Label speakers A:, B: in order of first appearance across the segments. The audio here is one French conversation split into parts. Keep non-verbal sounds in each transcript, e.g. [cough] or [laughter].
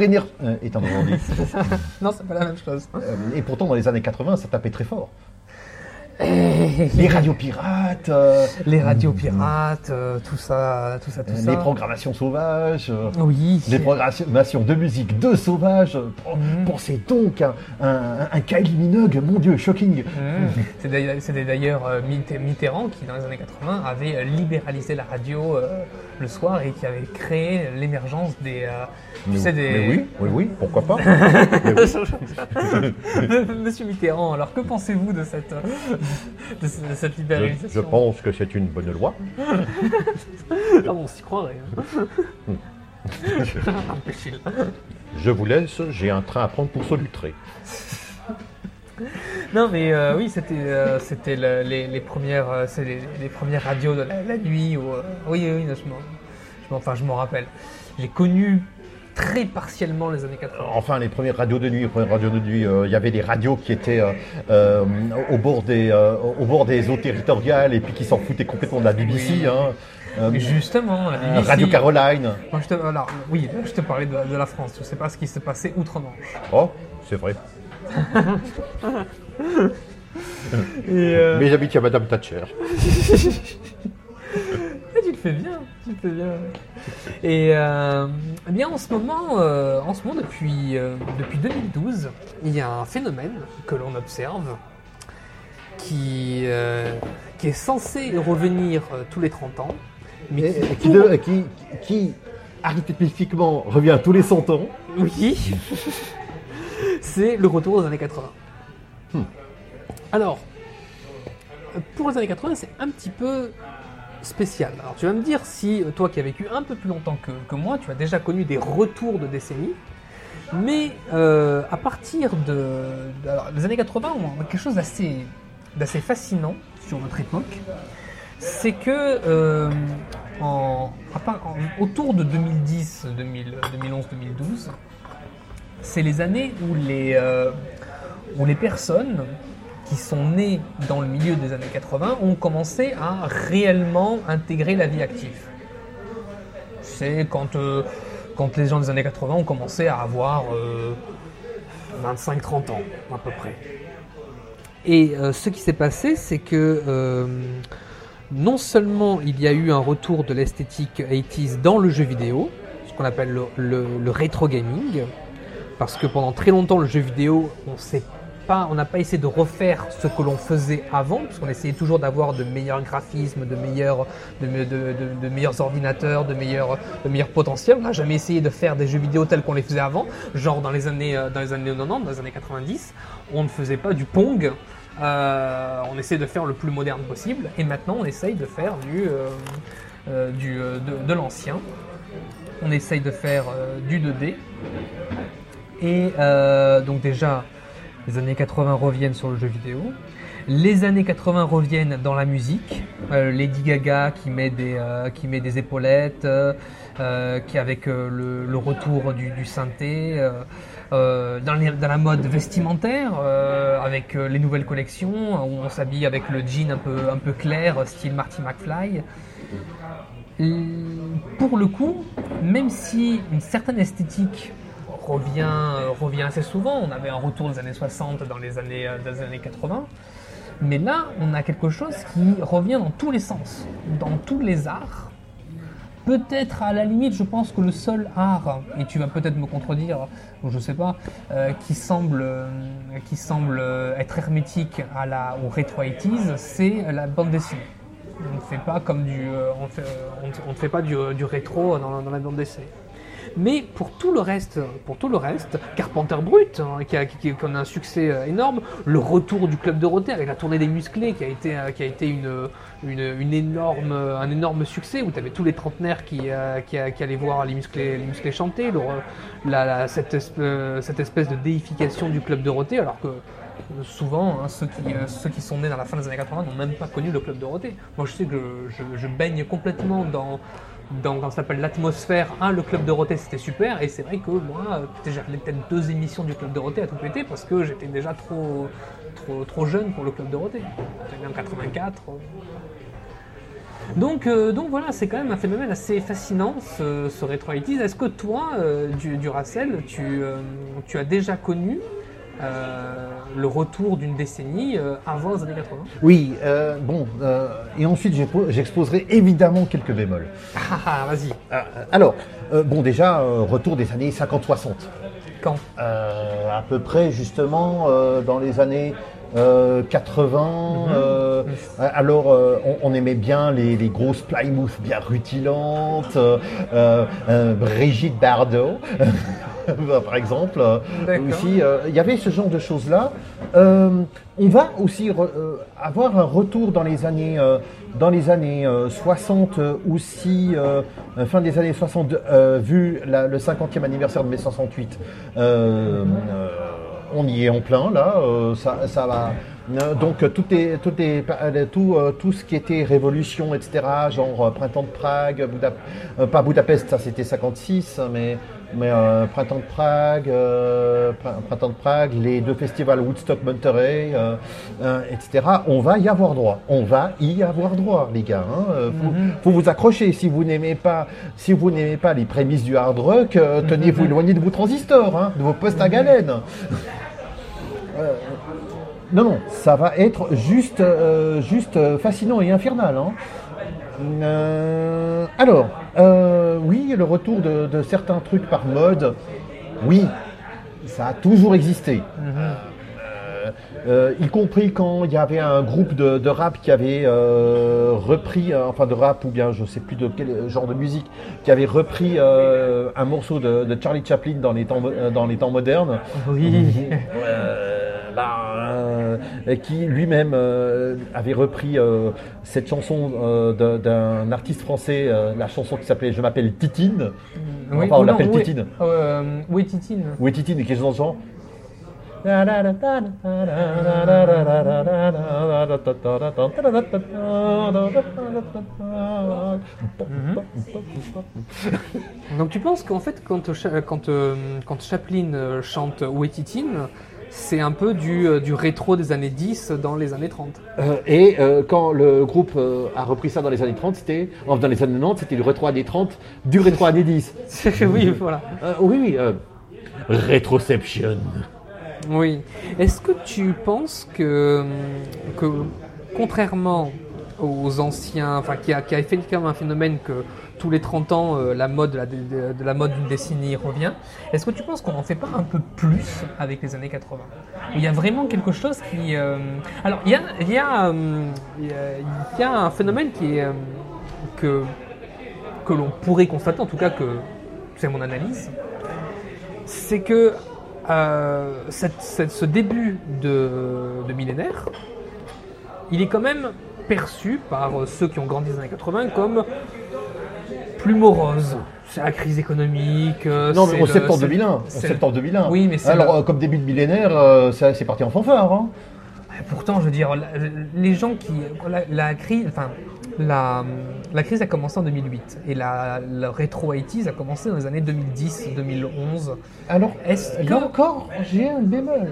A: Énergie. Euh, Normandie. [laughs]
B: non, c'est pas la même chose.
A: Euh, et pourtant, dans les années 80, ça tapait très fort. [laughs] les radios pirates, euh,
B: Les radios pirates, euh, tout ça, tout ça, tout ça.
A: les programmations sauvages, euh,
B: Oui.
A: les programmations de musique de sauvages. Oh,
B: Mhm.
A: Pensez donc à un, un Kylie Minogue, mon dieu, shocking.
B: Mmh. C'est d'ailleurs- C'était d'ailleurs Mitt- Mitterrand qui, dans les années 80, avait libéralisé la radio le soir et qui avait créé l'émergence des. euh, tu sais, des...
A: Mais oui, oui, oui, pourquoi pas? [laughs] [laughs]
B: Monsieur Mitterrand, alors que pensez-vous de cette, euh, de ce- de cette libéralisation
A: je pense que c'est une bonne loi.
B: Ah, on s'y croirait. hein. Imbécile.
A: Je vous laisse, j'ai un train à prendre pour Solutré.
B: Non, mais euh, oui, c'était euh, c'était le- les, les premières euh, c'est les, les premières radios de la, la nuit. Euh, oui, oui, m'en, je m'en- enfin, je m'en rappelle. J'ai connu très partiellement les années 80.
A: Enfin, les premières radios de nuit, les premières radios de nuit, euh, il y avait des radios qui étaient euh, euh, au, bord des, euh, au bord des eaux territoriales et puis qui s'en foutaient complètement de la BBC.
B: Oui.
A: hein. Euh,
B: Mais justement, la
A: euh,
B: BBC,
A: Radio Caroline.
B: Moi, je te, alors, oui, je te parlais de, de la France. Je sais pas ce qui s'est passé outre-Manche.
A: Oh, c'est vrai. [laughs] [laughs]
B: Et, euh,
A: Mais j'habite à Madame Thatcher. [laughs]
B: Fais bien, tu le fais bien. Et euh, eh bien en ce moment, euh, en ce moment depuis, euh, depuis 2012, il y a un phénomène que l'on observe qui, qui est censé revenir tous les 30 ans, mais
A: Et-
B: qui,
A: qui, de- qui, qui, arithmétiquement revient tous les 100 ans.
B: Oui, c'est le retour aux années 80. Alors, pour les années 80, c'est un petit peu spécial. Alors, tu vas me dire si euh, toi qui as vécu un peu plus longtemps que, moi, tu as déjà connu des retours de décennies. Mais euh, à partir de, alors, les années 80, on a quelque chose d'assez d'assez fascinant sur notre époque. C'est que euh, autour de 2010, 2000, 2011, 2012, c'est les années où les, où les personnes sont nées dans le milieu des années 80 ont commencé à réellement intégrer la vie active. C'est quand, euh, quand les gens des années 80 ont commencé à avoir euh, 25-30 ans à peu près. Et euh, ce qui s'est passé, c'est que euh, non seulement il y a eu un retour de l'esthétique 80s dans le jeu vidéo, ce qu'on appelle le, rétro gaming, parce que pendant très longtemps le jeu vidéo, on sait on n'a pas essayé de refaire ce que l'on faisait avant, parce qu'on essayait toujours d'avoir de meilleurs graphismes, de meilleurs, de, me- de- de- de meilleurs ordinateurs, de meilleurs, de meilleurs potentiels. On n'a jamais essayé de faire des jeux vidéo tels qu'on les faisait avant, genre dans les années, euh, dans les années 90, dans les années 90, on ne faisait pas du Pong. Euh, on essayait de faire le plus moderne possible, et maintenant on essaye de faire du, euh, du, de, l'ancien. On essaye de faire du 2D. Et donc déjà, les années 80 reviennent sur le jeu vidéo. Les années 80 reviennent dans la musique. Euh, Lady Gaga qui met des, euh, épaulettes, euh, qui avec le, retour du, synthé. dans, la mode vestimentaire, avec les nouvelles collections, où on s'habille avec le jean un peu, clair, style Marty McFly. Pour le coup, même si une certaine esthétique revient, euh, revient assez souvent, on avait un retour des années 60 dans les années, euh, les années 80, mais là, on a quelque chose qui revient dans tous les sens, dans tous les arts. Peut-être à la limite, je pense que le seul art, et tu vas peut-être me contredire, ou je sais pas, euh, qui semble, euh, qui semble être hermétique à la, au rétro 80s, c'est la bande dessinée. On ne fait pas comme du, on fait- fait pas du, du rétro dans la bande dessinée. Mais pour tout le reste, pour tout le reste, Carpenter Brut, hein, qui, a, un succès euh, énorme, le retour du club Dorothée avec la tournée des musclés, qui a été, euh, une, énorme, un énorme succès, où tu avais tous les trentenaires qui, euh, qui, allaient voir les musclés, chanter, cette, esp- cette espèce de déification du club Dorothée, alors que souvent, hein, ceux, qui, sont nés dans la fin des années 80 n'ont même pas connu le club Dorothée. Moi, je sais que je baigne complètement dans, dans, dans ce qu'on appelle l'atmosphère. Un, le club Dorothée, c'était super, et c'est vrai que moi, euh, j'avais peut-être deux émissions du club Dorothée à tout péter parce que j'étais déjà trop, trop, trop jeune pour le club Dorothée. J'étais en 84. euh. Donc, euh, donc voilà, c'est quand même un phénomène assez fascinant ce, ce rétro 80s. Est-ce que toi, euh, du, Duracell, tu, tu as déjà connu euh, le retour d'une décennie euh, avant les années 80
A: Oui, euh, bon, et ensuite j'expo- j'exposerai évidemment quelques bémols.
B: Ah, ah, vas-y,
A: Euh, alors, bon, déjà, retour des années 50-60.
B: quand?
A: À peu près justement dans les années euh, 80. euh, alors on, on aimait bien les, les grosses Plymouth bien rutilantes, Brigitte Bardot. [laughs] [laughs] Par exemple, Euh, aussi, euh, il y avait ce genre de choses-là. Euh, on va aussi avoir un retour dans les années, dans les années euh, 60 euh, aussi, fin des années 60, euh, vu la- le 50e anniversaire de mai 68. Euh, euh, on y est en plein là, ça, ça va. Donc tout est, tout est, tout, tout ce qui était révolution, etc. Genre printemps de Prague, pas Budapest, ça c'était 56, mais mais euh, printemps de Prague, euh, prin- printemps de Prague, les deux festivals Woodstock, Monterey, euh, etc. On va y avoir droit. On va y avoir droit, les gars. hein. Euh, faut, faut vous accrocher. Si vous n'aimez pas, si vous n'aimez pas les prémices du hard rock, euh, tenez-vous éloigné de vos transistors, hein, de vos postes à galène. Euh, non, non, ça va être juste, juste fascinant et infernal. hein. Euh, alors, euh, oui, le retour de, de certains trucs par mode, oui, ça a toujours existé. Euh, euh, y compris quand il y avait un groupe de, de rap qui avait euh, repris, euh, enfin de rap ou bien je sais plus de quel genre de musique, qui avait repris un morceau de, de Charlie Chaplin dans les temps, dans les temps modernes.
B: Oui. [laughs]
A: Euh, bah, euh, qui lui-même euh, avait repris euh, cette chanson euh, d'un- artiste français, euh, la chanson qui s'appelait Je m'appelle Titine.
B: Oui,
A: Enfin, on l'appelle
B: oui.
A: Titine.
B: Euh, oui, Titine.
A: Oui, Titine, et qui est dans ce genre.
B: Donc tu penses qu'en fait, quand, Cha- quand, euh, quand Chaplin euh, chante Où est Titine, c'est un peu du, euh, du rétro des années 10 dans les années 30
A: Euh, et euh, quand le groupe euh, a repris ça dans les années 30, c'était, enfin, dans les années 90, c'était le rétro années 30 du rétro années 10.
B: Oui, voilà.
A: Oui, oui. Retroception.
B: Oui. Est-ce que tu penses que, que contrairement aux anciens, enfin qui a, qui a effectivement un phénomène que tous les 30 ans euh, la mode de, la mode d'une décennie revient, est-ce que tu penses qu'on n'en fait pas un peu plus avec les années 80 Où il y a vraiment quelque chose qui... Alors il y a, un phénomène qui est... euh, que, l'on pourrait constater, en tout cas que c'est mon analyse, c'est que euh, ce début de, de millénaire, il est quand même perçu par ceux qui ont grandi dans les années 80 comme plus morose. C'est la crise économique. euh,
A: Non, mais en septembre
B: c'est-
A: 2001. En
B: c'est-
A: septembre 2001.
B: Oui, mais c'est
A: Alors,
B: le-
A: euh, comme début de millénaire, euh, ça- c'est parti en fanfare. Hein.
B: Pourtant, je veux dire, les gens qui. La, la crise. Enfin. La, la crise a commencé en 2008 et la, le rétro 80s a commencé dans les années 2010-2011.
A: Alors,
B: Est-ce
A: là
B: que,
A: encore, j'ai un bémol.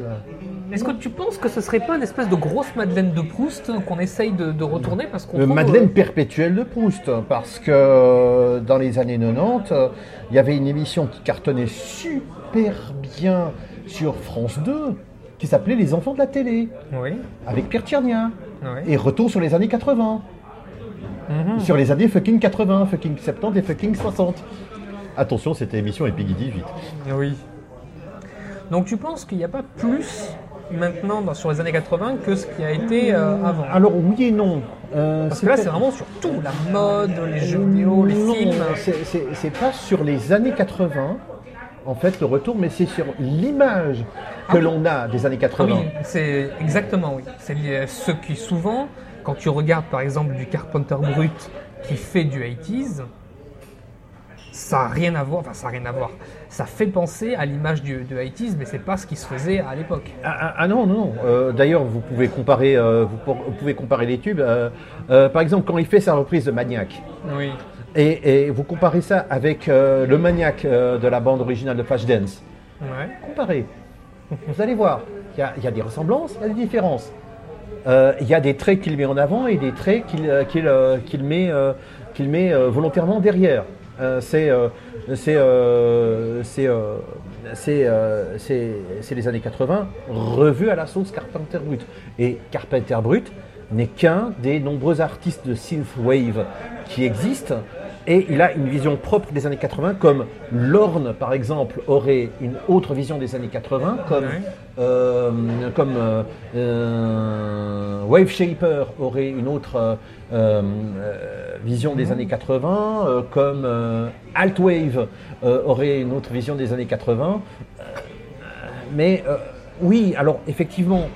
B: est-ce que tu penses que ce serait pas une espèce de grosse Madeleine de Proust qu'on essaye de, de retourner parce qu'on
A: Euh, Madeleine
B: euh,
A: perpétuelle de Proust, parce que euh, dans les années 90, euh, il y avait une émission qui cartonnait super bien sur France 2, qui s'appelait Les enfants de la télé,
B: Oui.
A: avec Pierre Tchernia.
B: oui.
A: Et retour sur les années 80,
B: Mhm.
A: sur les années fucking 80, fucking 70 et fucking 60. Attention, cette émission Peggy 18.
B: Oui. Donc tu penses qu'il n'y a pas plus maintenant dans- sur les années 80 que ce qui a été euh, avant?
A: Alors oui et non. Euh,
B: Parce que là, c'est vraiment sur tout, la mode, les jeux vidéo, les
A: Non,
B: films.
A: c'est- pas sur les années 80, en fait, le retour, mais c'est sur l'image que
B: Ah.
A: l'on a des années
B: Ah
A: 80.
B: oui, c'est exactement oui. C'est ceux qui souvent, quand tu regardes par exemple du Carpenter brut qui fait du 80s, ça n'a rien à voir. Enfin, ça n'a rien à voir. Ça fait penser à l'image du de 80s, mais c'est pas ce qui se faisait à l'époque.
A: Ah, ah, ah non, non, non. Euh, D'ailleurs, vous pouvez comparer, euh, vous, pour- vous pouvez comparer les tubes. euh, par exemple, quand il fait sa reprise de Maniac,
B: Oui.
A: et, et vous comparez ça avec le Maniac de la bande originale de Flashdance,
B: Ouais.
A: comparez. Vous allez voir, il y, a- il y a des ressemblances, il y a des différences. Euh, il y a des traits qu'il met en avant et des traits qu'il euh, euh, met, met volontairement derrière. C'est les années 80 revus à la sauce Carpenter Brut. Et Carpenter Brut n'est qu'un des nombreux artistes de synthwave qui existent. Et il a une vision propre des années 80, comme Lorne, par exemple, aurait une autre vision des années 80, comme, euh, comme euh, euh, Wave Shaper aurait une autre euh, vision des années 80, euh, comme Altwave aurait une autre vision des années 80. Euh, mais oui, alors effectivement,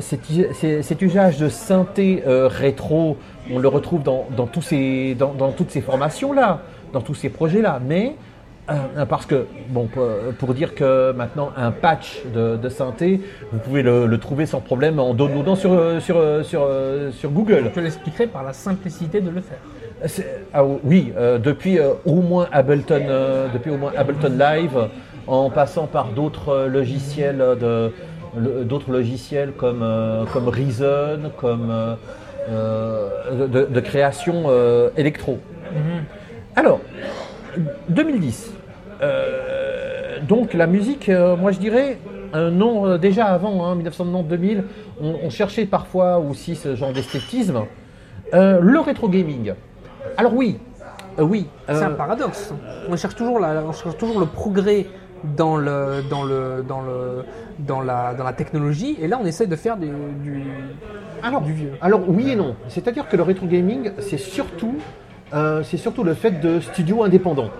A: cet, usage de synthé rétro, on le retrouve dans, dans tous ces, dans, dans toutes ces formations-là, dans tous ces projets-là. Mais euh, parce que, bon, pour, dire que maintenant un patch de, de synthé, vous pouvez le, le trouver sans problème en downloadant sur, euh, sur, euh, sur, sur Google.
B: Je l'expliquerai par la simplicité de le faire.
A: Ah oui, euh, depuis euh, au moins Ableton, euh, depuis au moins Ableton Live, en passant par d'autres logiciels de d'autres logiciels comme comme Reason, comme de, de création euh, électro. Alors, 2010. euh, donc la musique, euh, moi je dirais, un nom euh, déjà avant, hein, 1990-2000, on, on cherchait parfois aussi ce genre d'esthétisme. Euh, le rétro gaming. Alors oui, euh, oui.
B: C'est
A: euh,
B: un paradoxe. On cherche toujours, la, on cherche toujours le progrès dans, le, dans, le, dans, le, dans, la, dans la technologie, et là on essaie de faire du, du,
A: alors,
B: du vieux.
A: alors oui et non. C'est-à-dire que le rétro gaming, c'est surtout, euh, c'est surtout le fait de studios indépendants.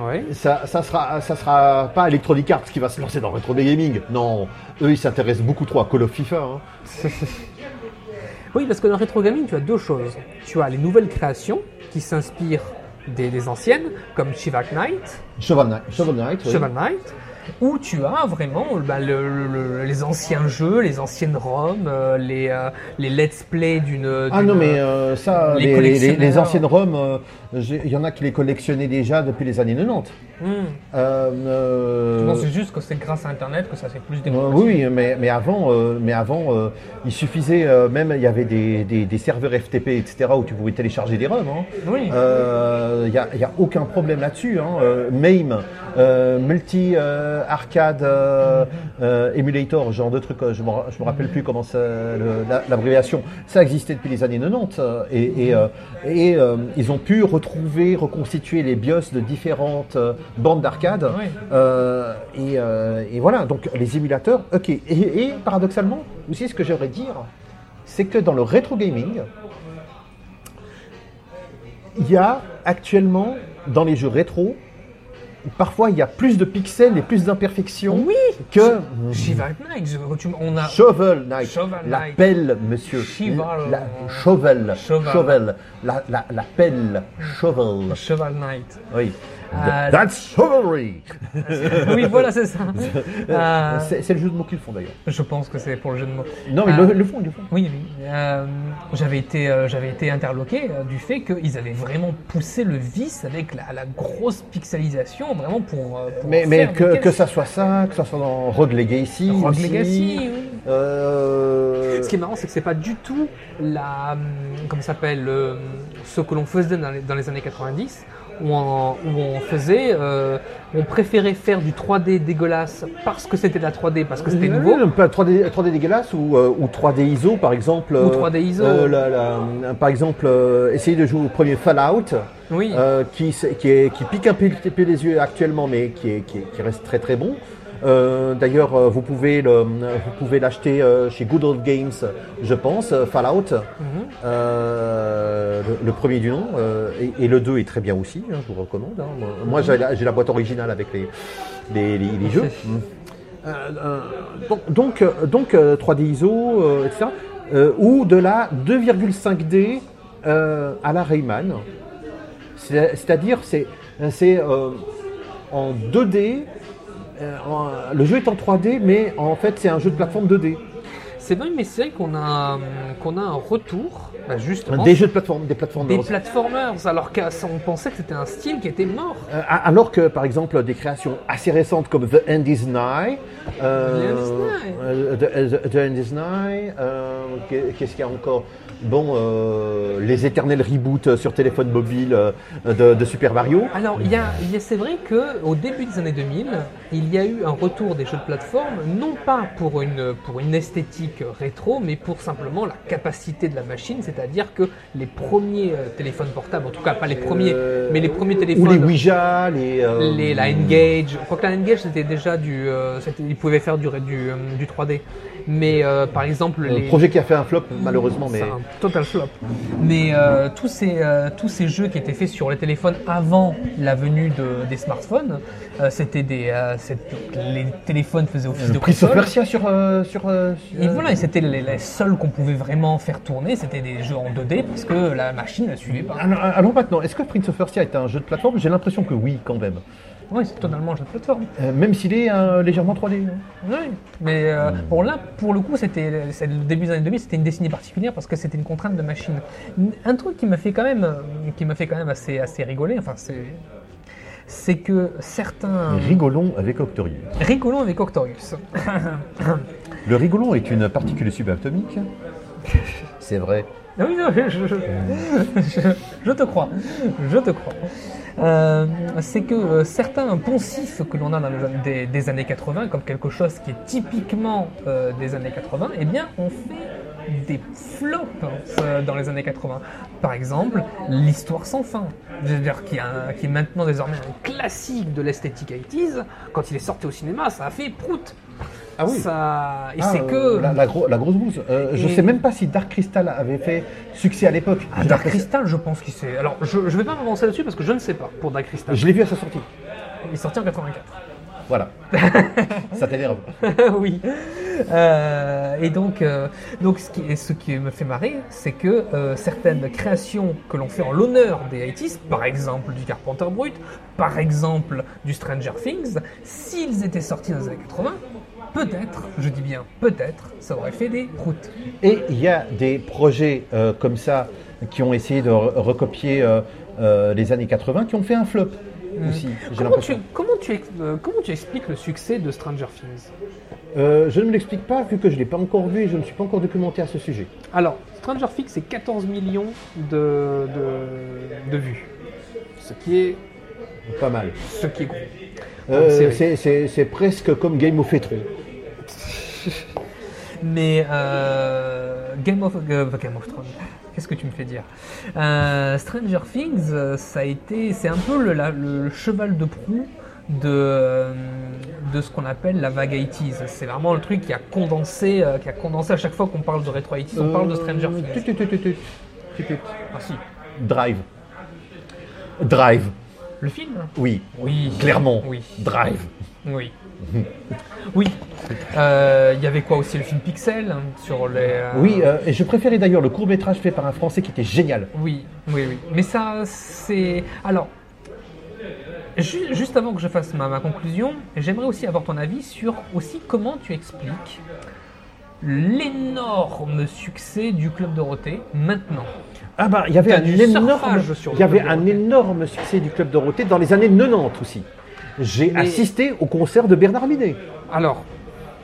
B: Ouais.
A: Ça, ça sera, ça sera pas Electronic Arts qui va se lancer dans le rétro gaming. Non, eux ils s'intéressent beaucoup trop à Call of FIFA. hein. [laughs]
B: Oui, parce que dans le rétro gaming, tu as deux choses. Tu as les nouvelles créations qui s'inspirent des, des anciennes, comme Shiva Knight,
A: Shovel Knight, Shovel Knight, oui.
B: Shovel Knight, où tu as vraiment bah, le- le- les anciens jeux, les anciennes ROM, euh, les, euh, les let's play d'une.
A: Ah non mais euh, ça,
B: les
A: les, anciennes ROM, il y en a qui les collectionnaient déjà depuis les années 90.
B: Hmm.
A: Euh, euh,
B: c'est juste que c'est grâce à Internet que ça s'est plus
A: Euh,
B: démocratisé.
A: oui, mais, mais avant, euh, mais avant euh, il suffisait, même il y avait des, des- des serveurs FTP, etc., où tu pouvais télécharger des ROM. hein.
B: Oui.
A: Il n'y a, a aucun problème là-dessus. Hein. MAME, Multi Arcade Emulator, genre de truc, je ne me rappelle plus comment la- l'abréviation, ça existait depuis les années 90. euh, Et, et, et, ils ont pu retrouver, reconstituer les BIOS de différentes bandes d'arcade.
B: Oui.
A: Euh, et, euh, et voilà, donc les émulateurs, ok. Et, et paradoxalement, aussi ce que j'aimerais dire, c'est que dans le rétro gaming, il y a actuellement dans les jeux rétro, parfois il y a plus de pixels et plus d'imperfections
B: Oui.
A: que
B: Knight, on a.
A: Shovel Knight.
B: Shovel
A: la
B: Knight.
A: pelle, monsieur. La,
B: euh,
A: shovel.
B: Shovel.
A: Shovel. La, la, la pelle. Shovel.
B: Shovel Knight.
A: Oui.
B: Euh,
A: That's chivalry. [laughs]
B: oui, voilà, c'est ça. [laughs] Euh,
A: C'est le jeu de mots qu'ils font d'ailleurs.
B: je pense que c'est pour le jeu de mots.
A: Non, mais
B: Euh,
A: le, le font, ils le font.
B: Oui, oui. Euh, j'avais été, euh, j'avais été interloqué euh, du fait qu'ils avaient vraiment poussé le vice avec la, la grosse pixelisation, vraiment pour. euh, pour
A: Mais, mais que, que ça soit ça, que ça soit dans Rogue Legacy.
B: Rogue
A: aussi.
B: Legacy, oui.
A: Euh,
B: Ce qui est marrant, c'est que c'est pas du tout la, hum, comment ça s'appelle, euh, ce que l'on faisait dans les, dans les années 90, où on, où on faisait, euh, on préférait faire du 3D dégueulasse parce que c'était de la 3D, parce que c'était
A: euh,
B: nouveau.
A: pas 3D, 3D dégueulasse ou, euh, ou 3D ISO par exemple.
B: Ou
A: euh,
B: 3D ISO.
A: euh, la- la- par exemple, euh, essayer de jouer au premier Fallout.
B: Oui.
A: euh, qui, s- qui, est- qui pique un peu peu les yeux actuellement, mais qui, est- qui, est- qui reste très très bon. Euh, D'ailleurs, euh, vous pouvez le- vous pouvez l'acheter euh, chez Good Old Games, je pense, Fallout,
B: Mhm.
A: euh, le, le premier du nom, et, et le 2 est très bien aussi, hein, je vous recommande. hein. Moi, j'ai la, boîte originale avec les, les, les- les jeux. Mm. Donc, donc, euh, donc, euh, 3D ISO, etc. ou de la 2,5D euh, à la Rayman. C'est- C'est-à-dire, c'est c'est, euh, en 2D. Euh, en- le jeu est en 3D, mais en fait, c'est un jeu de plateforme 2D.
B: C'est vrai, mais c'est vrai qu'on a, qu'on a un retour Bah, justement,
A: Des jeux de plateforme, des plateformes.
B: des platformers, alors qu'on pensait que c'était un style qui était mort.
A: Euh, alors que, par exemple, des créations assez récentes comme The End is Nigh, euh,
B: The End is Nigh.
A: euh, The, The- The End is Nigh, euh, qu'est- qu'est-ce qu'il y a encore? Bon, euh, les éternels reboots sur téléphone mobile euh, de, de Super Mario.
B: Alors, il y a, il y a- c'est vrai qu'au début des années 2000, il y a eu un retour des jeux de plateforme, non pas pour une, pour une esthétique rétro, mais pour simplement la capacité de la machine, c'est-à-dire que les premiers euh, téléphones portables, en tout cas pas les premiers,
A: Euh,
B: mais les premiers
A: Ou
B: téléphones.
A: les Ouija, les. euh,
B: les- la Engage, quoique la Engage c'était déjà du, c'était- ils pouvaient faire du, du, du 3D, mais euh, par exemple les,
A: projet qui a fait un flop, malheureusement, mais.
B: c'est un total flop. Mais euh, tous, ces, euh, tous ces jeux qui étaient faits sur les téléphones avant la venue de- des smartphones, euh, c'était des, euh, les téléphones faisaient office de
A: Le Prince of
B: console.
A: Persia sur. euh, sur, euh, sur-
B: Et voilà, et c'était les, les seuls qu'on pouvait vraiment faire tourner, c'était des jeux en 2D parce que la machine ne suivait pas.
A: Alors, alors maintenant, est-ce que Prince of Persia est un jeu de plateforme? J'ai l'impression que oui, quand même.
B: Oui, c'est totalement un jeu de plateforme.
A: Euh, même s'il est euh, légèrement 3D. hein.
B: Oui, mais euh, bon là, pour le coup, c'était c'est le début des années 2000, c'était une décennie particulière parce que c'était une contrainte de machine. Un truc qui m'a fait quand même, euh, qui m'a fait quand même assez assez rigoler, enfin c'est, c'est que certains
A: Rigolon avec Octorius.
B: rigolons avec Octorius. [laughs]
A: Le rigolon est une particule subatomique. C'est vrai.
B: Ah oui, non, je, je- je- je te crois, je te crois. Euh, c'est que euh, certains poncifs que l'on a dans les, des, des années 80, comme quelque chose qui est typiquement euh, des années 80, eh bien, ont fait des flops euh, dans les années 80. Par exemple, l'histoire sans fin, je dire, qui, qui est maintenant désormais un classique de l'esthétique 80s. Quand il est sorti au cinéma, ça a fait prout.
A: Ah oui.
B: Ça... Et
A: Ah,
B: c'est
A: euh,
B: que
A: la, la gro- la grosse bouse. Euh, Je
B: Et-
A: sais même pas si Dark Crystal avait fait succès à l'époque.
B: Ah, Dark Crystal, je pense qu'il s'est. Alors, je, je vais pas m'avancer là-dessus parce que je ne sais pas pour Dark Crystal.
A: Je l'ai vu à sa sortie.
B: Il est sorti en 84.
A: Voilà. [laughs] Ça t'énerve.
B: oui. Euh, et donc, euh, donc ce, qui, me fait marrer, c'est que euh, certaines créations que l'on fait en l'honneur des 80s, par exemple du Carpenter Brut, par exemple du Stranger Things, s'ils étaient sortis dans les années 80, peut-être, je dis bien peut-être, ça aurait fait des routes.
A: Et il y a des projets comme ça qui ont essayé de re- recopier les années 80 qui ont fait un flop aussi. J'ai
B: Comment tu, comment, tu, euh, comment tu expliques le succès de Stranger Things?
A: Euh, je ne me l'explique pas vu que je ne l'ai pas encore vu et je ne suis pas encore documenté à ce sujet.
B: Alors, Stranger Things, c'est 14 millions de, de, de vues. Ce qui est,
A: Pas mal.
B: ce qui est gros.
A: Euh, c'est presque comme Game of Thrones. [laughs]
B: Mais euh, Game, of, euh, Game of Thrones, qu'est-ce que tu me fais dire Euh, Stranger Things, euh, ça a été, c'est un peu le, la- le cheval de proue de, de ce qu'on appelle la vague 80s. C'est vraiment le truc qui a condensé, qui a condensé à chaque fois qu'on parle de rétro 80s, on parle de Stranger Things. Ah si,
A: Drive. Drive.
B: le film?
A: Oui.
B: Oui.
A: Clairement.
B: Oui.
A: Drive.
B: Oui. [laughs] Oui. Euh, Il y avait quoi aussi le film Pixel hein, sur les. euh,
A: Oui, euh, et je préférais d'ailleurs le court métrage fait par un Français qui était génial.
B: Oui, oui, oui. Mais ça, c'est. Alors, ju- juste avant que je fasse ma, ma conclusion, j'aimerais aussi avoir ton avis sur aussi comment tu expliques l'énorme succès du Club Dorothée maintenant.
A: Ah bah, il y avait un énorme, il y avait un énorme succès du club Dorothée dans les années 90 aussi. J'ai
B: Mais-
A: assisté au concert de Bernard Minet.
B: Alors,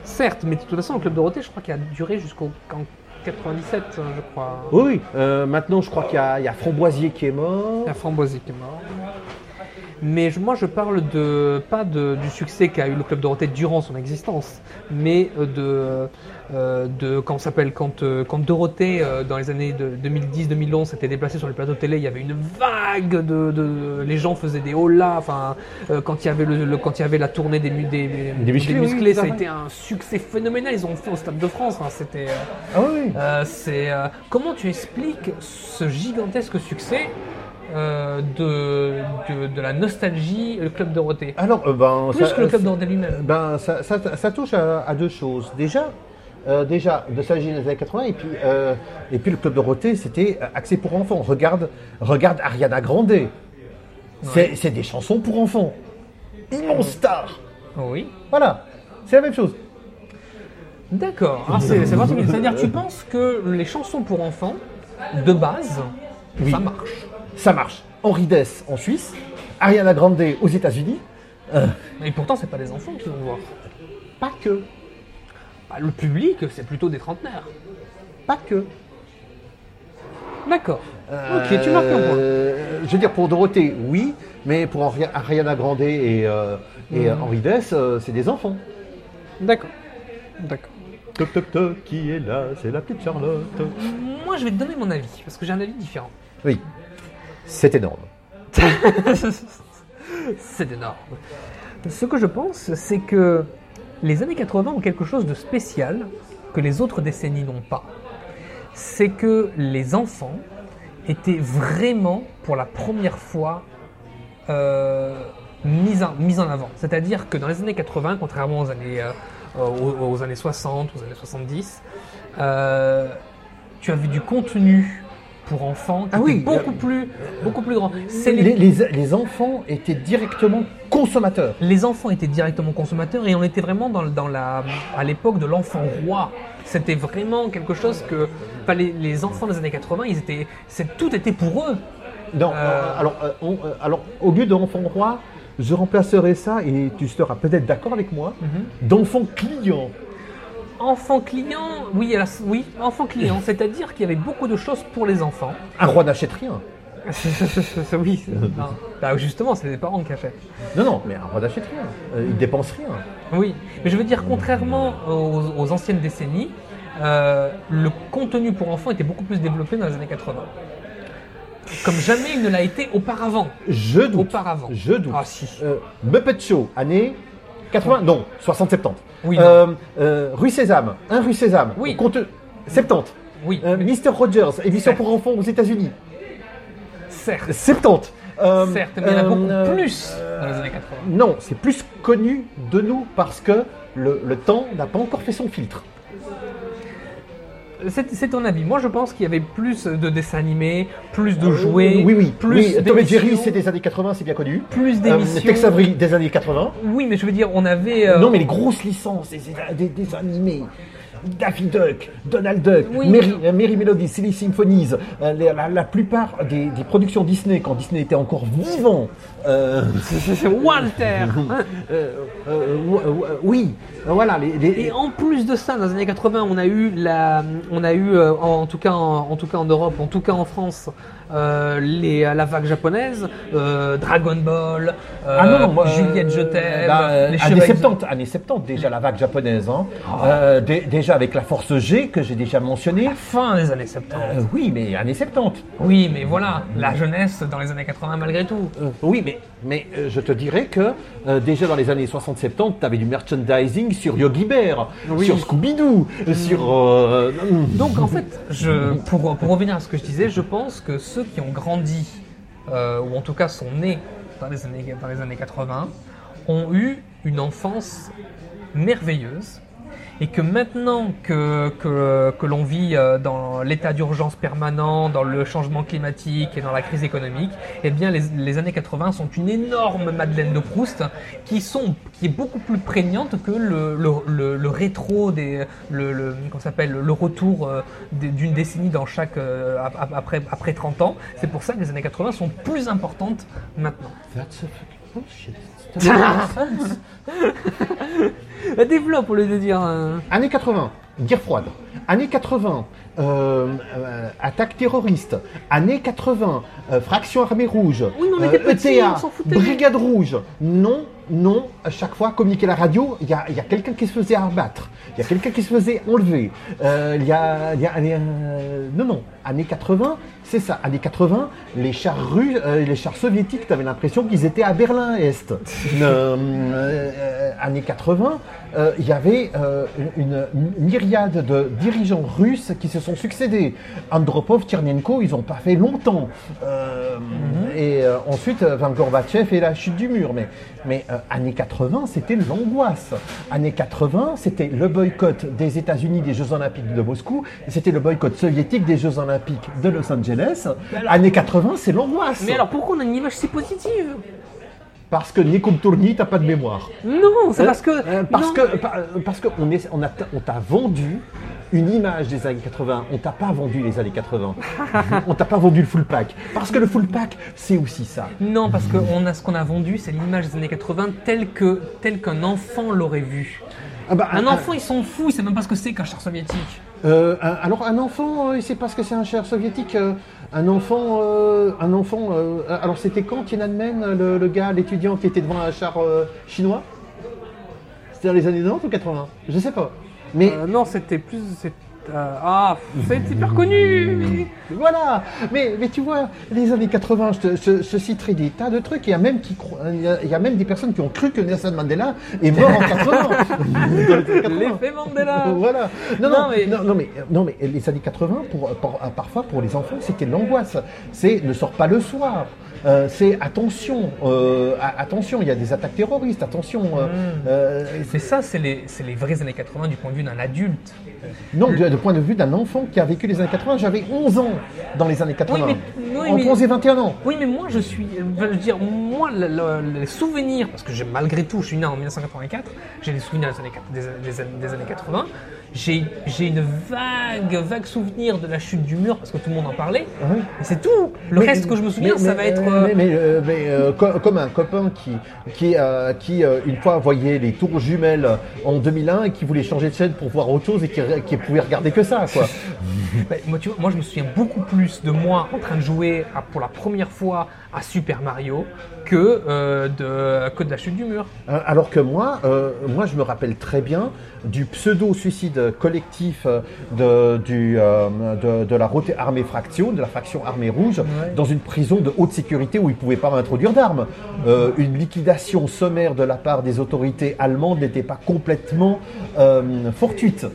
B: certes, mais de toute façon, le Club Dorothée, je crois qu'il a duré jusqu'au en 97, hein, je crois.
A: Oui, oui. Euh, maintenant, je crois qu'il y, a- il y a Framboisier qui est mort.
B: La Framboisier qui est mort. Mais je- moi, je parle de pas de- du succès qu'a eu le Club Dorothée durant son existence, mais euh, de, euh, de quand ça s'appelle quand, euh, quand Dorothée, euh, dans les années de 2010-2011, s'était déplacée sur les plateaux télé, il y avait une vague de, de- les gens faisaient des holas. Enfin, euh, quand il y avait le, le- quand il y avait la tournée des, des,
A: Des musclés, oui,
B: ça a été un succès phénoménal. Ils ont fait au Stade de France. hein, C'était euh,
A: Ah oui.
B: euh, c'est euh, comment tu expliques ce gigantesque succès euh, de, de, de la nostalgie, le club Dorothée
A: Alors, euh, ben,
B: Plus
A: ça,
B: que le club
A: ça-
B: Dorothée lui-même.
A: ben, ça, ça- ça touche à, à deux choses. Déjà, euh, déjà de s'agir des années 80 et puis, euh, et puis le club Dorothée, c'était euh, axé pour enfants. Regarde, regarde Ariana Grande. C'est c'est des chansons pour enfants. Immense star.
B: Oui.
A: Voilà, c'est la même chose.
B: D'accord. Ah, c'est c'est particulier. C'est-à-dire, tu penses que les chansons pour enfants de base,
A: Oui.
B: ça marche?
A: Ça marche. Henri Dess en Suisse, Ariana Grande aux États-Unis. Euh,
B: Et pourtant, c'est pas des enfants qui vont voir.
A: pas que.
B: Bah, le public, c'est plutôt des trentenaires.
A: Pas que.
B: D'accord. ok, tu marques un point.
A: Euh, Je veux dire, pour Dorothée, oui, mais pour Ari- Ariana Grande et, euh, et
B: Mhm.
A: Henri Dess, euh, c'est des enfants.
B: D'accord. D'accord.
A: Toc toc toc, qui est là? C'est la petite Charlotte.
B: Moi, je vais te donner mon avis, parce que j'ai un avis différent.
A: Oui, c'est énorme. [laughs]
B: c'est énorme. Ce que je pense, c'est que les années 80 ont quelque chose de spécial que les autres décennies n'ont pas. C'est que les enfants étaient vraiment, pour la première fois, euh, mis, en, mis en avant. C'est-à-dire que dans les années 80, contrairement aux années, euh, aux, aux années 60, aux années 70, euh, tu avais du contenu pour enfants qui
A: Ah
B: était
A: oui,
B: beaucoup, plus, beaucoup plus grand.
A: Les, les- les enfants étaient directement consommateurs.
B: les enfants étaient directement consommateurs et on était vraiment dans, dans la, à l'époque de l'enfant roi. C'était vraiment quelque chose que enfin, les, les enfants des années 80, ils étaient, c'est, tout était pour eux.
A: Non,
B: Euh.
A: euh, alors, euh, on- alors, au lieu d'enfant roi, je remplacerai ça, et tu seras peut-être d'accord avec moi, d'enfant client.
B: Enfant client, oui, alors, oui, enfant client, [laughs] c'est-à-dire qu'il y avait beaucoup de choses pour les enfants.
A: Un roi n'achète rien. [laughs]
B: oui, c'est- non. Bah, justement, c'est les parents qui achètent.
A: Non, non, mais un roi n'achète rien. Euh, il dépense rien.
B: Oui, mais je veux dire, contrairement aux, aux anciennes décennies, euh, le contenu pour enfants était beaucoup plus développé dans les années 80. Comme jamais il ne l'a été auparavant.
A: Je doute.
B: Auparavant.
A: Je doute.
B: Ah si.
A: Euh, Muppet Show, année 80, non, 60-70.
B: Oui,
A: Euh, euh, Rue Sésame, un Rue Sésame,
B: Oui.
A: compte 70.
B: Oui,
A: Euh, Mister Rogers, émission pour enfants aux États-Unis,
B: certes.
A: 70. Euh,
B: Certes, mais il y en a beaucoup plus dans les années 80.
A: Non, c'est plus connu de nous parce que le, le temps n'a pas encore fait son filtre.
B: C'est ton avis. Moi, je pense qu'il y avait plus de dessins animés, plus de jouets,
A: Euh, oui, oui.
B: plus
A: oui, Tom et Jerry, c'est des années 80, c'est bien connu.
B: plus
A: Euh,
B: d'émissions.
A: Tex Avery, des années 80.
B: Oui, mais je veux dire, on avait. euh,
A: Non, mais les grosses licences, des, des, des animés. Daffy Duck, Donald Duck,
B: Oui.
A: Mary, euh, Mary Melody, Silly Symphonies, euh, la, la plupart des, des productions Disney, quand Disney était encore vivant, euh, [laughs]
B: Walter. [laughs]
A: euh, oui, voilà, les, les-
B: Et en plus de ça, dans les années 80, on a eu la, on a eu euh, en, en tout cas en, en tout cas en Europe, en tout cas en France, euh, les, la vague japonaise, euh, Dragon Ball, euh,
A: Ah non, non, moi,
B: Juliette
A: euh,
B: je t'aime,
A: bah, euh,
B: les
A: années
B: Chevaliers-
A: 70, années 70 déjà la vague japonaise. Hein. Euh, dé- déjà avec la force G que j'ai déjà mentionné.
B: fin des années 70.
A: Euh, oui, mais années 70.
B: Oui, mais voilà, la jeunesse dans les années 80 malgré tout.
A: Euh, oui, mais, mais euh, je te dirais que euh, déjà dans les années 60-70, tu avais du merchandising sur Yogi Bear,
B: Oui.
A: sur Scooby-Doo, sur... euh,
B: Donc en fait, je, pour, pour revenir à ce que je disais, je pense que qui ont grandi, euh, ou en tout cas sont nés dans les années, dans les années 80, ont eu une enfance merveilleuse. Et que maintenant que, que, l'on vit euh, dans l'état d'urgence permanent, dans le changement climatique et dans la crise économique, eh bien les, années 80 sont une énorme Madeleine de Proust qui, sont, qui est beaucoup plus prégnante que le, le, rétro, des, le, s'appelle, le retour euh, d'une décennie dans chaque, euh, ap- ap- après, après 30 ans. C'est pour ça que les années 80 sont plus importantes maintenant. Euh, Développe au lieu de dire. euh,
A: Années 80, guerre froide. Années 80, euh, euh, attaque terroriste. Années 80, euh, fraction armée rouge.
B: Oui, mais on était petits,
A: ETA,
B: on s'en foutait.
A: brigade rouge. Non, non, à chaque fois, communiquer à la radio, il y a, il y a quelqu'un qui se faisait abattre. Il y a quelqu'un qui se faisait enlever. Euh, Il y a, il y a- euh, non, non, années 80, c'est ça. Années 80, les chars russes, euh, les chars soviétiques, tu avais l'impression qu'ils étaient à Berlin-Est. Années 80, euh, il y avait une, une myriade de dirigeants russes qui se sont succédés. Andropov, Tchernenko, ils n'ont pas fait longtemps. Euh, Et ensuite, Van Gorbatchev et la chute du mur. Mais, mais années 80, c'était l'angoisse. Années 80, c'était le boycott des États-Unis des Jeux Olympiques de Moscou. C'était le boycott soviétique des Jeux Olympiques de Los Angeles. Années 80, c'est l'angoisse.
B: Mais alors pourquoi on a une image si positive?
A: Parce que Nikum Tourny, t'as pas de mémoire.
B: Non, c'est parce que.
A: Euh, parce
B: non.
A: que pa- euh, parce que on est on a on t'a vendu une image des années 80. On t'a pas vendu les années 80. [laughs] on t'a pas vendu le full pack. Parce que le full pack, c'est aussi ça.
B: Non, parce que on a ce qu'on a vendu, c'est l'image des années 80 telle que tel qu'un enfant l'aurait vu.
A: Ah bah,
B: Un
A: un-
B: enfant, il s'en fout, il sait même pas ce que c'est qu'un char soviétique.
A: Euh, alors un enfant, euh, il sait pas ce que c'est un char soviétique. Un enfant, euh, un enfant. euh, alors c'était quand Tiananmen, le, le gars, l'étudiant qui était devant un char euh, chinois? C'était dans les années 90 ou 80 Je sais pas. Mais
B: non, c'était plus. Euh, ah, c'est hyper connu.
A: voilà. Mais, mais tu vois, les années 80, je je- je citerai des tas de trucs. Il y a même qui, il y a, même des personnes qui ont cru que Nelson Mandela est mort en 80. Dans les années 80.
B: L'effet Mandela.
A: Voilà. Non, non,
B: Non, mais-
A: non, non, mais, non, mais les années 80, pour, pour- parfois pour les enfants, c'était l'angoisse. C'est ne sors pas le soir. Euh, c'est attention, euh, attention, il y a des attaques terroristes, attention. euh,
B: Mm.
A: euh,
B: Mais ça, c'est les, les vraies années 80 du point de vue d'un adulte.
A: non, du, du point de vue d'un enfant qui a vécu les années 80, j'avais 11 ans dans les années 80.
B: Oui, mais- oui,
A: Entre
B: mais-
A: 11 et 21 ans.
B: Oui, mais moi, je suis. Je veux dire, moi, le- le- les souvenirs, parce que j'ai malgré tout, je suis né en 1984, j'ai des souvenirs des années, quat- des, des années- des années 80. J'ai une vague, vague souvenir de la chute du mur, parce que tout le monde en parlait.
A: Oui.
B: Et c'est tout. Le
A: Mais-
B: reste que je me souviens,
A: mais-
B: ça
A: mais-
B: va être.
A: euh,
B: euh,
A: Mais, mais, euh, mais, euh, co- comme un copain qui, qui, euh, qui euh, une fois voyait les tours jumelles en 2001 et qui voulait changer de chaîne pour voir autre chose et qui, qui pouvait regarder que ça. Quoi. [laughs]
B: Bah, moi, tu vois, moi, je me souviens beaucoup plus de moi en train de jouer à- pour la première fois à Super Mario que, euh, de, que de la chute du mur.
A: Euh, Alors que moi, euh, moi, je me rappelle très bien du pseudo-suicide collectif de, du, euh, de, de la Armée Fraction, de la faction Armée Rouge,
B: Ouais.
A: dans une prison de haute sécurité où ils ne pouvaient pas m'introduire d'armes. Euh, une liquidation sommaire de la part des autorités allemandes n'était pas complètement euh, fortuite.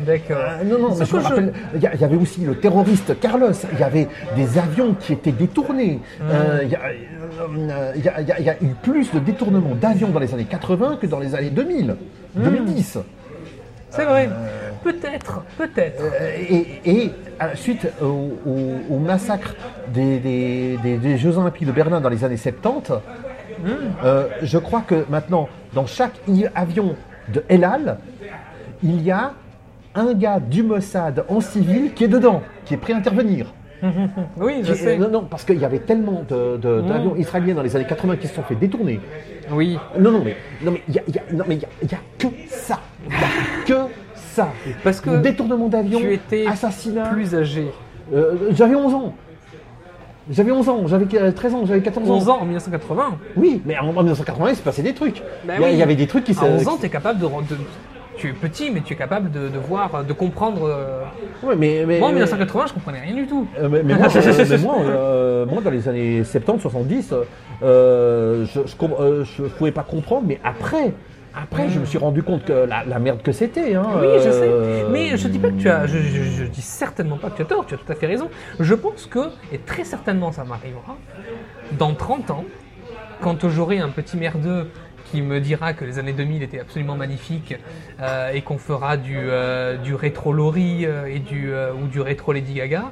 B: D'accord.
A: Euh, non, non, mais je me rappelle, il y, avait aussi le terroriste Carlos, il y avait des avions qui étaient détournés. Euh, Il y, a- euh, y y y eu plus de détournements d'avions dans les années 80 que dans les années 2000, 2010.
B: C'est vrai. Peut-être, peut-être.
A: Euh, et, suite au, au- au massacre des, des- des- des Jeux Olympiques de Berlin dans les années 70, euh, je crois que maintenant, dans chaque avion de El Al, il y a un gars du Mossad en civil qui est dedans, qui est prêt à intervenir. [laughs]
B: Oui, je
A: Qui-
B: sais.
A: euh, non, non, parce qu'il y avait tellement de- de- d'avions israéliens dans les années 80 qui se sont fait détourner.
B: Oui.
A: Non, non, mais non, mais il y y a- y y que ça. Il y a que ça.
B: Parce que
A: détournement d'avion, assassinat.
B: plus âgé.
A: Euh, j'avais 11 ans. J'avais 11 ans, j'avais euh, 13 ans, j'avais 14 ans.
B: 11 ans en 1980.
A: Oui, mais en, en 1980, il se passait des trucs.
B: Bah
A: il, y
B: oui.
A: avait des trucs qui se.
B: À 11 ans, tu es capable de, de- Tu es petit, mais tu es capable de, de voir, de comprendre. euh.
A: Ouais, mais, mais,
B: Moi, en
A: mais-
B: 1980, je comprenais rien du tout.
A: Euh, mais, mais moi, mais moi, euh, moi, dans les années 70, 70, euh, je ne pouvais pas comprendre, mais après, après, je me suis rendu compte que la, la merde que c'était. Hein,
B: Oui, je sais. Mais je dis pas que tu as. Je, je, je dis certainement pas que tu as tort, tu as tout à fait raison. Je pense que, et très certainement ça m'arrivera, dans 30 ans, quand j'aurai un petit merdeux qui me dira que les années 2000 étaient absolument magnifiques euh, et qu'on fera du, euh, du rétro Laurie euh, et du, euh, ou du rétro Lady Gaga.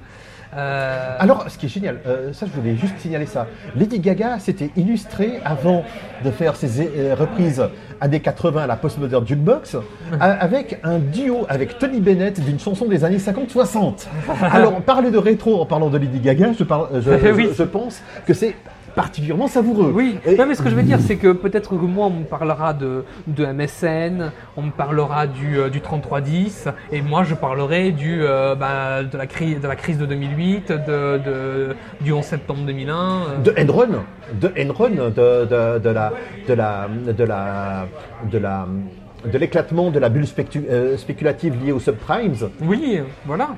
A: Alors, ce qui est génial, ça, je voulais juste signaler ça. Lady Gaga s'était illustrée avant de faire ses reprises années 80 à la postmodern jukebox a- avec un duo avec Tony Bennett d'une chanson des années 50-60. [laughs] Alors, parler de rétro en parlant de Lady Gaga, je, parle- je- [laughs] je-
B: Oui.
A: je pense que c'est particulièrement savoureux.
B: Oui,
A: Et-
B: non, mais ce que je veux dire, c'est que peut-être que moi, on me parlera de, de MSN, on me parlera du, euh, du 3310, et moi, je parlerai du, euh, bah, de, la crise, de la crise de 2008, de, de- du 11 septembre 2001. euh.
A: de Enron, de Enron, de, de, de la, de la, de la, de la, de l'éclatement de la bulle euh, spéculative liée aux subprimes.
B: Oui, voilà.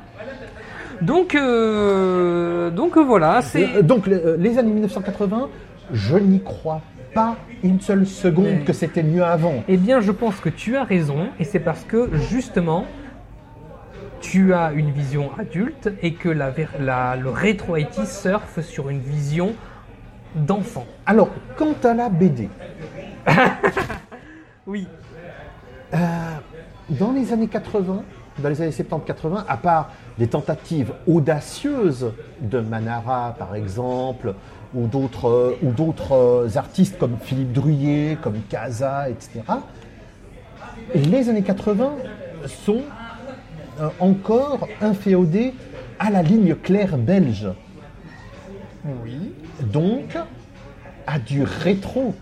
B: Donc, euh, donc euh, voilà, c'est.
A: Euh, Donc le- euh, les années 1980, je n'y crois pas une seule seconde
B: Mais-
A: que c'était mieux avant.
B: Eh bien, je pense que tu as raison, et c'est parce que justement, tu as une vision adulte et que la- le rétro IT surfe sur une vision d'enfant.
A: Alors, quant à la BD, [laughs]
B: Oui.
A: dans les années 80, dans les années 70-80, à part des tentatives audacieuses de Manara, par exemple, ou d'autres euh, ou d'autres euh, artistes comme Philippe Druyer, comme Casa, etc., les années 80 sont euh, encore inféodé à la ligne claire belge.
B: Oui.
A: Donc, à du rétro,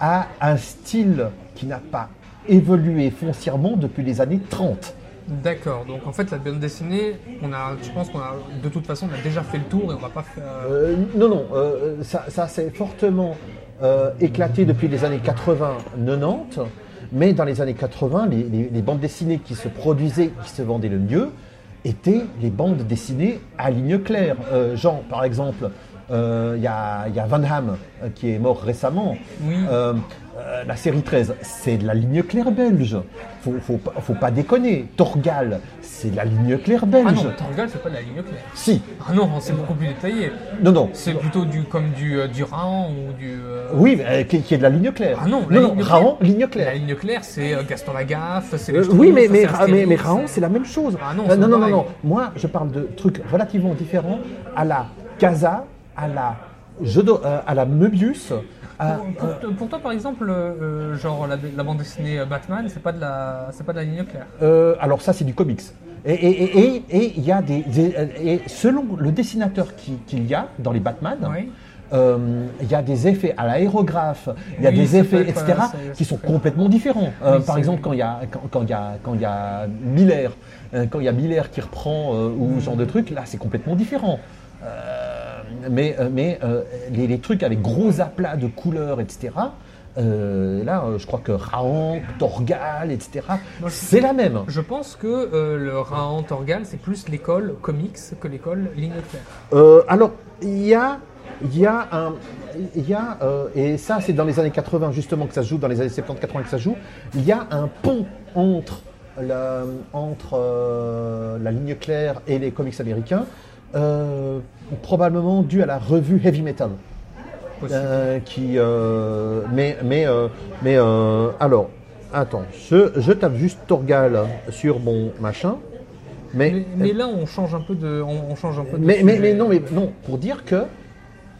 A: à un style qui n'a pas évolué foncièrement depuis les années 30.
B: D'accord. Donc en fait, la bande dessinée, on a, je pense qu'on a, de toute façon, on a déjà fait le tour et on va pas faire.
A: Euh, non, non, euh, ça, ça s'est fortement euh, éclaté depuis les années 80-90, mais dans les années 80, les, les- les bandes dessinées qui se produisaient, qui se vendaient le mieux, étaient les bandes dessinées à ligne claire. Euh, genre, par exemple, euh, il y, y a Van euh, qui est mort récemment.
B: Oui.
A: Euh, la série 13, c'est de la ligne claire belge. Faut, faut, pas- faut pas déconner. Torgal, c'est de la ligne claire belge.
B: Ah non, Torgal, c'est pas de la ligne claire.
A: Si,
B: Ah non, c'est beaucoup plus détaillé.
A: non, non.
B: C'est plutôt du comme du euh, du Raon ou du. euh,
A: Oui, mais, qui, qui est de la ligne claire.
B: Ah non, la
A: non,
B: ligne.
A: Raon, ligne
B: La
A: claire.
B: ligne claire, c'est Gaston Lagaffe, c'est
A: oui, mais, mais, mais. Raon, c'est la même chose.
B: Ah non, c'est
A: non, non, non, non. Moi, je parle de trucs relativement différents à la Casa, à la, jeu de- à la Möbius. À-
B: Pour, pour- pour toi, par exemple, euh, genre la, la bande dessinée euh, Batman, c'est pas de la, c'est pas de la ligne claire.
A: euh, alors ça, c'est du comics. Et il y a des, des- euh, et selon le dessinateur qui- qu'il y a dans les Batman,
B: Oui.
A: euh, il y a des effets à l'aérographe, il y a
B: Oui,
A: des effets, etc.,
B: euh,
A: qui sont complètement différents. Euh,
B: Oui,
A: par exemple, quand il y a, quand, quand y a, quand il y a Miller, euh, quand il y a Miller qui reprend euh, ou ce genre de truc, là, c'est complètement différent. Mais euh, mais euh, les, les trucs avec gros aplats de couleurs, etc., euh, là, je crois que Raon, Torgal, etc., c'est la même.
B: Je pense que euh, le Raon Torgal, c'est plus l'école comics que l'école ligne claire.
A: Euh, alors, il y a, il y a un, y a, et ça c'est dans les années 80 justement que ça se joue, dans les années 70-80 que ça se joue, il y a un pont entre la, entre la ligne claire et les comics américains, euh, probablement dû à la revue Heavy Metal. Euh, qui, euh, mais, mais, mais alors, attends, je, je tape juste Torgal sur mon machin, mais,
B: mais, mais là, on change un peu de, on, on change un peu. de
A: mais, mais, mais non, mais non, pour dire que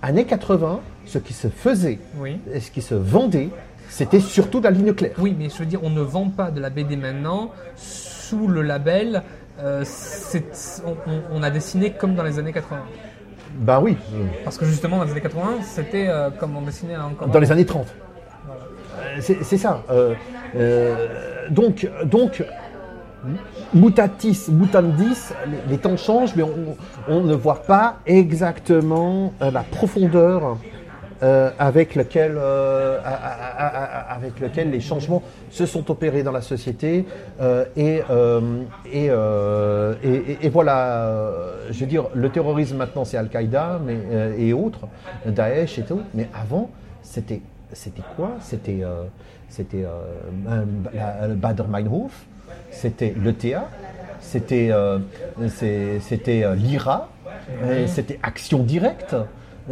A: années 80, ce qui se faisait
B: Oui.
A: et ce qui se vendait, c'était surtout de la ligne claire.
B: Oui, mais je veux dire, on ne vend pas de la BD maintenant sous le label. Euh, on, a dessiné comme dans les années 80.
A: Ben oui,
B: Parce que justement, dans les années 80, c'était euh, comme on dessinait encore.
A: dans les années 30.
B: Voilà.
A: Euh, C'est ça. euh, donc, donc, mutatis mutandis, les, temps changent, mais on, on ne voit pas exactement la profondeur euh, avec, lequel, euh, avec lequel les changements se sont opérés dans la société. euh, et, et, et- voilà, je veux dire, le terrorisme maintenant c'est Al-Qaïda et autres, Daesh et tout, mais avant c'était c'était quoi? C'était c'était Bader Meinhof, c'était l'ETA, c'était l'IRA, c'était Action Directe.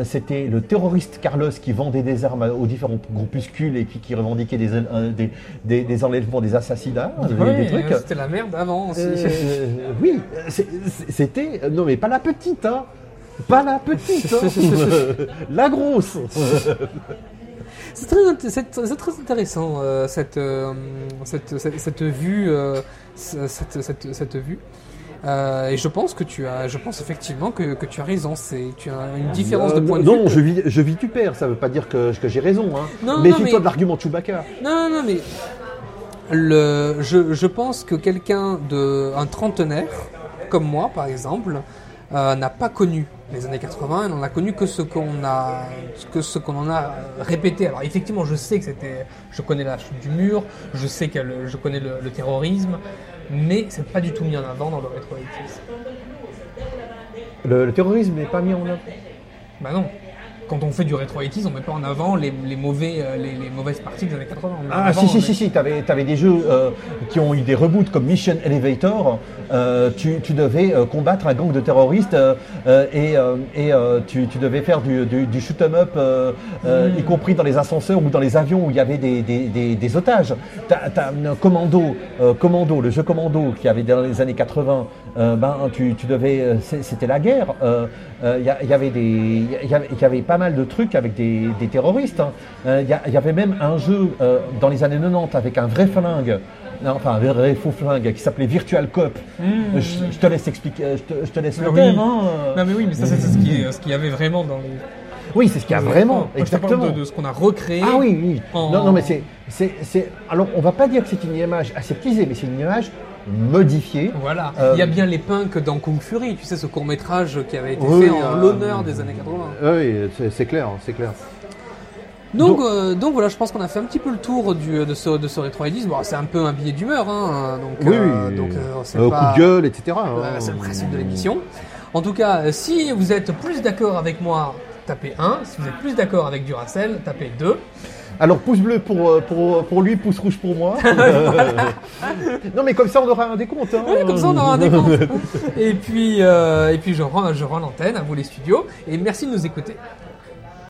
A: C'était le terroriste Carlos qui vendait des armes aux différents groupuscules et puis qui revendiquait des, euh, des, des- des enlèvements, des assassinats, des-
B: Oui,
A: des trucs.
B: euh, c'était la merde avant aussi.
A: Euh, oui, c'était. Non, mais pas la petite, hein. Pas la petite, hein. [laughs] la grosse.
B: C'est très, intéressant euh, cette, euh, cette, cette, cette vue, euh, ce- cette, cette, cette vue. Euh, et je pense que tu as, je pense effectivement que, que tu as raison. C'est, tu as une différence de
A: Euh,
B: point de
A: non,
B: vue.
A: je vis, je vis tu perds, ça veut pas dire que, que j'ai raison. Hein.
B: Non, non,
A: Méfie-toi
B: mais-
A: de l'argument de Chewbacca.
B: Non, non, non, mais le, je, je pense que quelqu'un de un trentenaire comme moi, par exemple, euh, n'a pas connu les années 80, et n'en a connu que ce qu'on a, que ce qu'on en a répété. Alors effectivement, je sais que c'était, je connais la chute du mur, je sais que le- je connais le, le terrorisme, mais c'est pas du tout mis en avant dans le rétro 80s.
A: Le, le terrorisme n'est pas mis en œuvre.
B: Bah non. Quand on fait du rétro 80s, on met pas en avant les, les mauvais, euh, les, les mauvaises parties des années 80. On met en
A: Ah,
B: avant
A: si, si, si, si, t'avais avais des jeux euh, qui ont eu des reboots comme Mission Elevator. Euh, tu, tu devais euh, combattre un gang de terroristes euh, et, et tu, tu devais faire du, du, du shoot 'em up, y compris dans les ascenseurs ou dans les avions où il y avait des, des, des, des otages. Un Commando, Commando, le jeu Commando qui avait dans les années 80, euh, ben, tu, tu devais, c'était la guerre. Il y, avait des, il y avait, il y avait pas mal de trucs avec des, des terroristes. hein. Il y, il y avait même un jeu euh, dans les années 90 avec un vrai flingue non, enfin un vrai faux flingue qui s'appelait Virtual Cop.
B: Mmh.
A: Je, je te laisse expliquer, je te, je te laisse
B: Ah
A: le
B: oui.
A: thème, hein.
B: Non mais oui, mais ça c'est ce qui est- ce qu'il y avait vraiment dans les.
A: Oui, c'est ce qu'il y a vraiment,
B: Moi, je te parle
A: exactement.
B: de, de ce qu'on a recréé.
A: Ah oui, oui.
B: en-
A: Non, non, mais c'est, Alors, on va pas dire que c'est une image aseptisée, mais c'est une image modifiée.
B: Voilà.
A: Euh,
B: Il y a bien les punks dans Kung Fury, tu sais, ce court métrage qui avait été
A: Oui,
B: fait en
A: euh,
B: l'honneur des années 80.
C: Oui, c'est clair, c'est clair.
B: Donc,
A: Donc-
B: euh, donc voilà, je pense qu'on a fait un petit peu le tour du, de ce, de ce rétro 10. Bon, c'est un peu un billet d'humeur, hein, donc,
C: Oui,
B: euh,
C: oui.
B: donc euh,
C: Euh,
B: pas-
C: Coup de gueule, etc. hein.
B: C'est le principe de l'émission. En tout cas, euh, si vous êtes plus d'accord avec moi, tapez 1. Si vous êtes plus d'accord avec Duracell, tapez 2.
A: Alors, pouce bleu pour, euh, pour, pour lui, pouce rouge pour moi. [laughs] [laughs] non, mais comme ça, on aura un décompte. Hein.
B: Ouais, comme ça, on aura un décompte. et puis, euh, et puis je rends, je rends l'antenne à vous les studios. Et merci de nous écouter.